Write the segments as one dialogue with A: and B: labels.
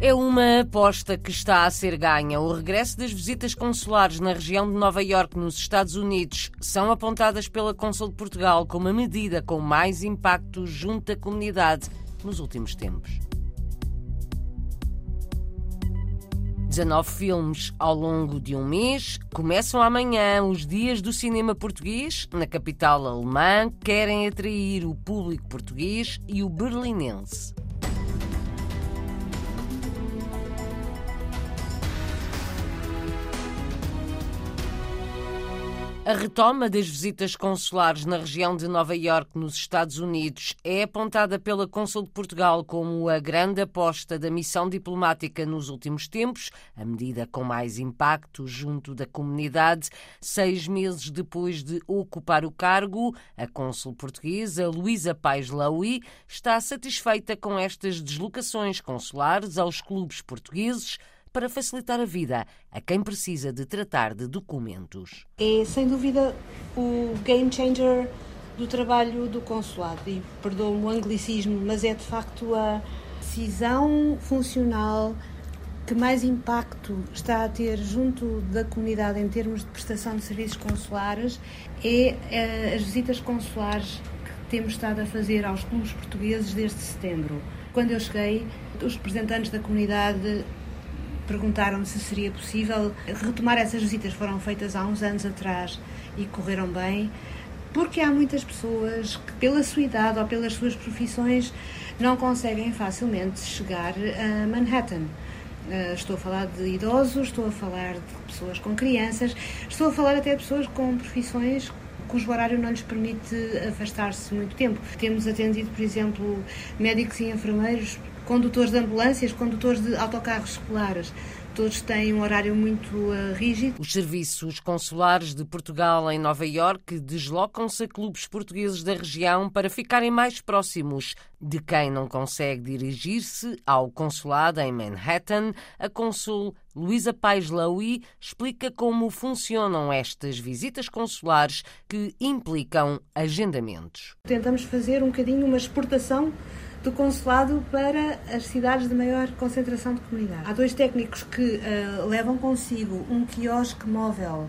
A: É uma aposta que está a ser ganha. O regresso das visitas consulares na região de Nova Iorque, nos Estados Unidos, são apontadas pela Consul de Portugal como a medida com mais impacto junto à comunidade nos últimos tempos. 19 filmes ao longo de um mês. Começam amanhã os dias do cinema português. Na capital alemã, querem atrair o público português e o berlinense. A retoma das visitas consulares na região de Nova Iorque, nos Estados Unidos, é apontada pela Consul de Portugal como a grande aposta da missão diplomática nos últimos tempos, a medida com mais impacto junto da comunidade. Seis meses depois de ocupar o cargo, a Consul portuguesa Luísa Paes Laui está satisfeita com estas deslocações consulares aos clubes portugueses para facilitar a vida a quem precisa de tratar de documentos.
B: É, sem dúvida, o game changer do trabalho do consulado. E perdoa-me o anglicismo, mas é de facto a decisão funcional que mais impacto está a ter junto da comunidade em termos de prestação de serviços consulares é, é as visitas consulares que temos estado a fazer aos clubes portugueses desde setembro. Quando eu cheguei, os representantes da comunidade perguntaram se seria possível retomar essas visitas. Foram feitas há uns anos atrás e correram bem, porque há muitas pessoas que, pela sua idade ou pelas suas profissões, não conseguem facilmente chegar a Manhattan. Uh, estou a falar de idosos, estou a falar de pessoas com crianças, estou a falar até de pessoas com profissões cujo horário não lhes permite afastar-se muito tempo. Temos atendido, por exemplo, médicos e enfermeiros condutores de ambulâncias, condutores de autocarros escolares. Todos têm um horário muito uh, rígido.
A: Os serviços consulares de Portugal em Nova Iorque deslocam-se a clubes portugueses da região para ficarem mais próximos de quem não consegue dirigir-se ao consulado em Manhattan. A consul Luísa Pais Lowy explica como funcionam estas visitas consulares que implicam agendamentos.
B: Tentamos fazer um bocadinho uma exportação do consulado para as cidades de maior concentração de comunidade. Há dois técnicos que uh, levam consigo um quiosque móvel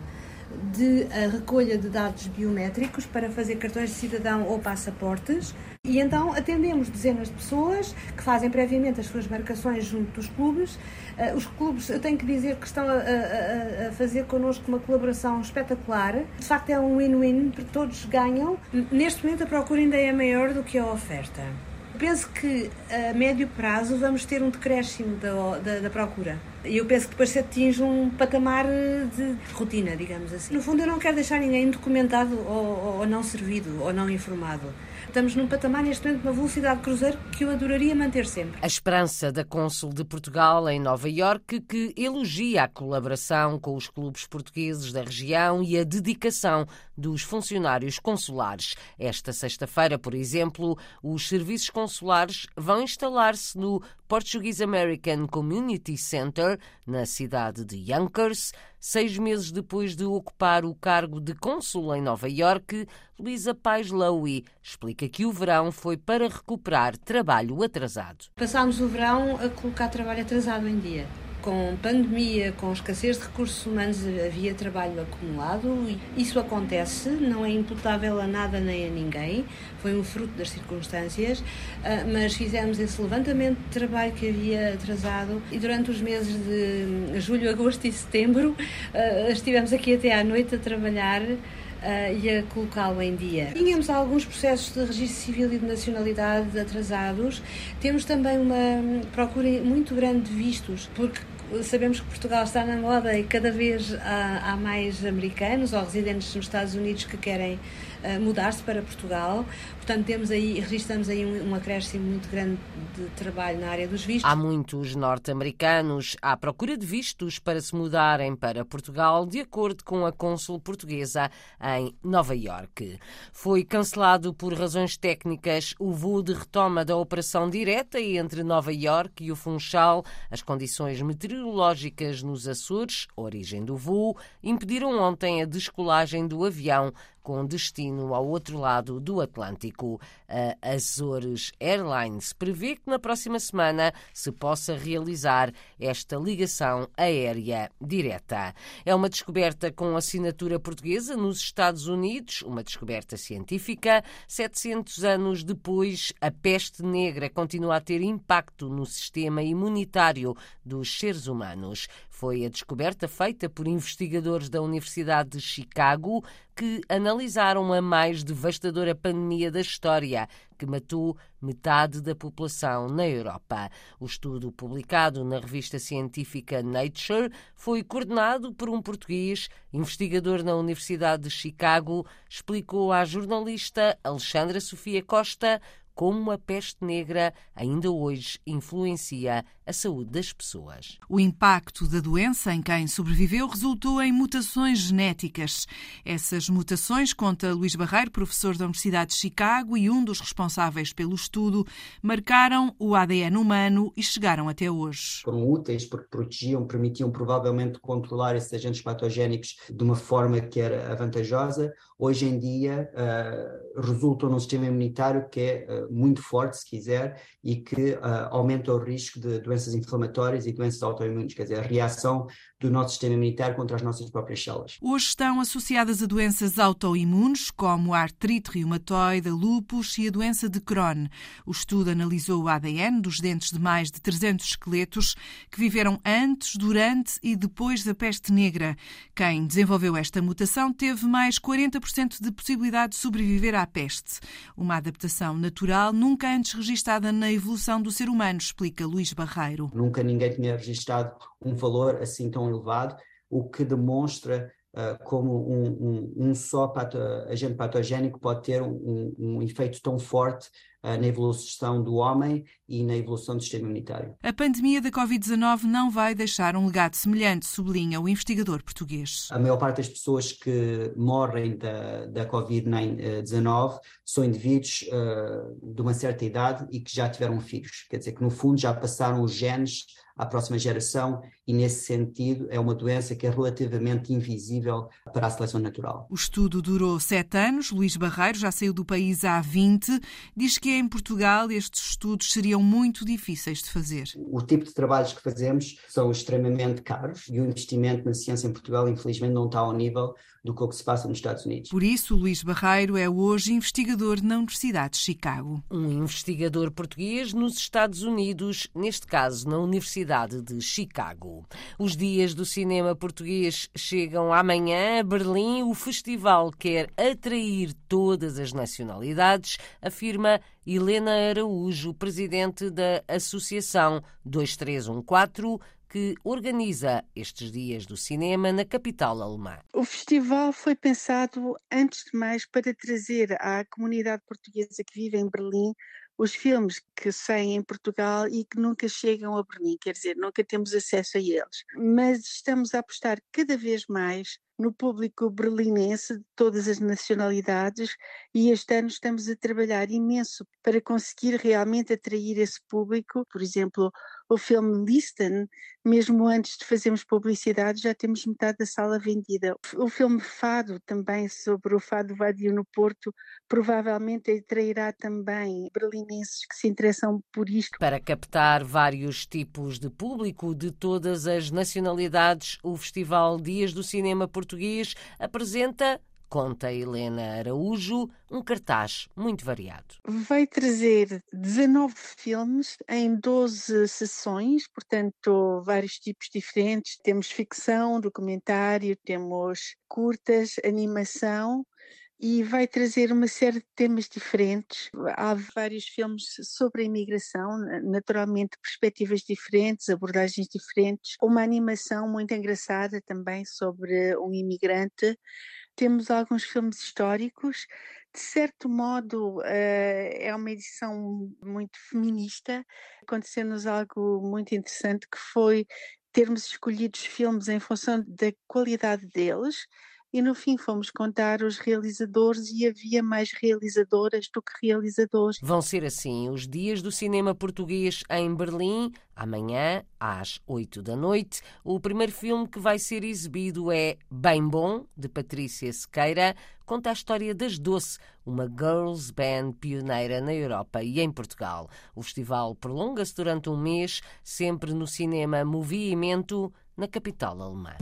B: de uh, recolha de dados biométricos para fazer cartões de cidadão ou passaportes. E então atendemos dezenas de pessoas que fazem previamente as suas marcações junto dos clubes. Uh, os clubes, eu tenho que dizer que estão a, a, a, fazer connosco uma colaboração espetacular. De facto, é um win-win, porque todos ganham. Neste momento, a procura ainda é maior do que a oferta penso que a médio prazo vamos ter um decréscimo da, da, da procura. E eu penso que depois se atinge um patamar de rotina, digamos assim. No fundo, eu não quero deixar ninguém documentado ou, ou não servido ou não informado. Estamos num patamar neste momento, uma velocidade de cruzeiro que eu adoraria manter sempre.
A: A esperança da Cônsul de Portugal em Nova Iorque, que elogia a colaboração com os clubes portugueses da região e a dedicação dos funcionários consulares. Esta sexta-feira, por exemplo, os serviços consulares vão instalar-se no Portuguese American Community Center, na cidade de Yonkers. Seis meses depois de ocupar o cargo de cônsul em Nova Iorque, Luísa Pais Lowy explica que o verão foi para recuperar trabalho atrasado.
B: Passámos o verão a colocar trabalho atrasado em dia com pandemia, com escassez de recursos humanos, havia trabalho acumulado. Isso acontece, não é imputável a nada nem a ninguém, foi um fruto das circunstâncias, ah, mas fizemos esse levantamento de trabalho que havia atrasado e durante os meses de julho, agosto e setembro ah, estivemos aqui até à noite a trabalhar. Uh, e a colocá-lo em dia. Tínhamos alguns processos de registro civil e de nacionalidade atrasados. Temos também uma procura muito grande de vistos, porque sabemos que Portugal está na moda e cada vez há, há mais americanos ou residentes nos Estados Unidos que querem uh, mudar-se para Portugal. Portanto, temos aí, registramos aí um, um acréscimo muito grande de trabalho na área dos vistos.
A: Há muitos norte-americanos à procura de vistos para se mudarem para Portugal, de acordo com a cônsul portuguesa em Nova Iorque. Foi cancelado por razões técnicas o voo de retoma da operação direta entre Nova Iorque e o Funchal. As condições meteorológicas nos Açores, origem do voo, impediram ontem a descolagem do avião com destino ao outro lado do Atlântico. A Azores Airlines prevê que na próxima semana se possa realizar esta ligação aérea direta. É uma descoberta com assinatura portuguesa nos Estados Unidos, uma descoberta científica. 700 anos depois, a peste negra continua a ter impacto no sistema imunitário dos seres humanos. Foi a descoberta feita por investigadores da Universidade de Chicago que analisaram a mais devastadora pandemia da história, que matou metade da população na Europa. O estudo, publicado na revista científica Nature, foi coordenado por um português, investigador na Universidade de Chicago, explicou à jornalista Alexandra Sofia Costa como a peste negra ainda hoje influencia a saúde das pessoas.
C: O impacto da doença em quem sobreviveu resultou em mutações genéticas. Essas mutações, conta Luís Barreiro, professor da Universidade de Chicago e um dos responsáveis pelo estudo, marcaram o ADN humano e chegaram até hoje.
D: Foram úteis porque protegiam, permitiam provavelmente controlar esses agentes patogénicos de uma forma que era avantajosa. Hoje em dia uh, resultam num sistema imunitário que é uh, muito forte, se quiser, e que uh, aumenta o risco de doenças doenças inflamatórias e doenças autoimunes, quer dizer, a reação do nosso sistema imunitário contra as nossas próprias células.
C: Hoje estão associadas a doenças autoimunes, como a artrite reumatoide, lúpus e a doença de Crohn. O estudo analisou o ADN dos dentes de mais de 300 esqueletos que viveram antes, durante e depois da peste negra. Quem desenvolveu esta mutação teve mais 40% de possibilidade de sobreviver à peste. Uma adaptação natural nunca antes registada na evolução do ser humano, explica Luís Barreiro.
D: Nunca ninguém tinha registrado um valor assim tão elevado, o que demonstra uh, como um, um, um só pato, agente patogénico pode ter um, um efeito tão forte na evolução do homem e na evolução do sistema imunitário.
C: A pandemia da Covid-19 não vai deixar um legado semelhante, sublinha o investigador português.
D: A maior parte das pessoas que morrem da, da Covid-19 são indivíduos uh, de uma certa idade e que já tiveram filhos. Quer dizer que, no fundo, já passaram os genes à próxima geração e, nesse sentido, é uma doença que é relativamente invisível para a seleção natural.
C: O estudo durou sete anos. Luís Barreiro já saiu do país há 20. Diz que em Portugal estes estudos seriam muito difíceis de fazer.
D: O tipo de trabalhos que fazemos são extremamente caros e o investimento na ciência em Portugal, infelizmente, não está ao nível do que, se passa nos Estados Unidos.
C: Por isso, Luís Barreiro é hoje investigador na Universidade de Chicago.
A: Um investigador português nos Estados Unidos, neste caso na Universidade de Chicago. Os dias do cinema português chegam amanhã a Berlim. O festival quer atrair todas as nacionalidades, afirma Helena Araújo, presidente da Associação 2314 que organiza estes dias do cinema na capital alemã.
E: O festival foi pensado, antes de mais, para trazer à comunidade portuguesa que vive em Berlim os filmes que saem em Portugal e que nunca chegam a Berlim, quer dizer, nunca temos acesso a eles. Mas estamos a apostar cada vez mais no público berlinense de todas as nacionalidades e este ano estamos a trabalhar imenso para conseguir realmente atrair esse público. Por exemplo, o filme Listen, mesmo antes de fazermos publicidade, já temos metade da sala vendida. O filme Fado, também sobre o Fado Vadio no Porto, provavelmente atrairá também berlinenses que se interessam por isto.
A: Para captar vários tipos de público de todas as nacionalidades, o Festival Dias do Cinema Português apresenta conta Helena Araújo, um cartaz muito variado.
E: Vai trazer 19 filmes em 12 sessões, portanto, vários tipos diferentes. Temos ficção, documentário, temos curtas, animação e vai trazer uma série de temas diferentes. Há vários filmes sobre a imigração, naturalmente perspectivas diferentes, abordagens diferentes. Uma animação muito engraçada também sobre um imigrante temos alguns filmes históricos. De certo modo, eh, é uma edição muito feminista. Aconteceu-nos algo muito interessante que foi termos escolhido os filmes em função da qualidade deles e no fim fomos contar os realizadores e havia mais realizadoras do que realizadores.
A: Vão ser assim os dias do cinema português em Berlim, amanhã às 8 da noite. O primeiro filme que vai ser exibido é Bem Bom, de Patrícia Sequeira, conta a história das Doce, uma girls band pioneira na Europa e em Portugal. O festival prolonga-se durante um mês, sempre no cinema Movimento, na capital alemã.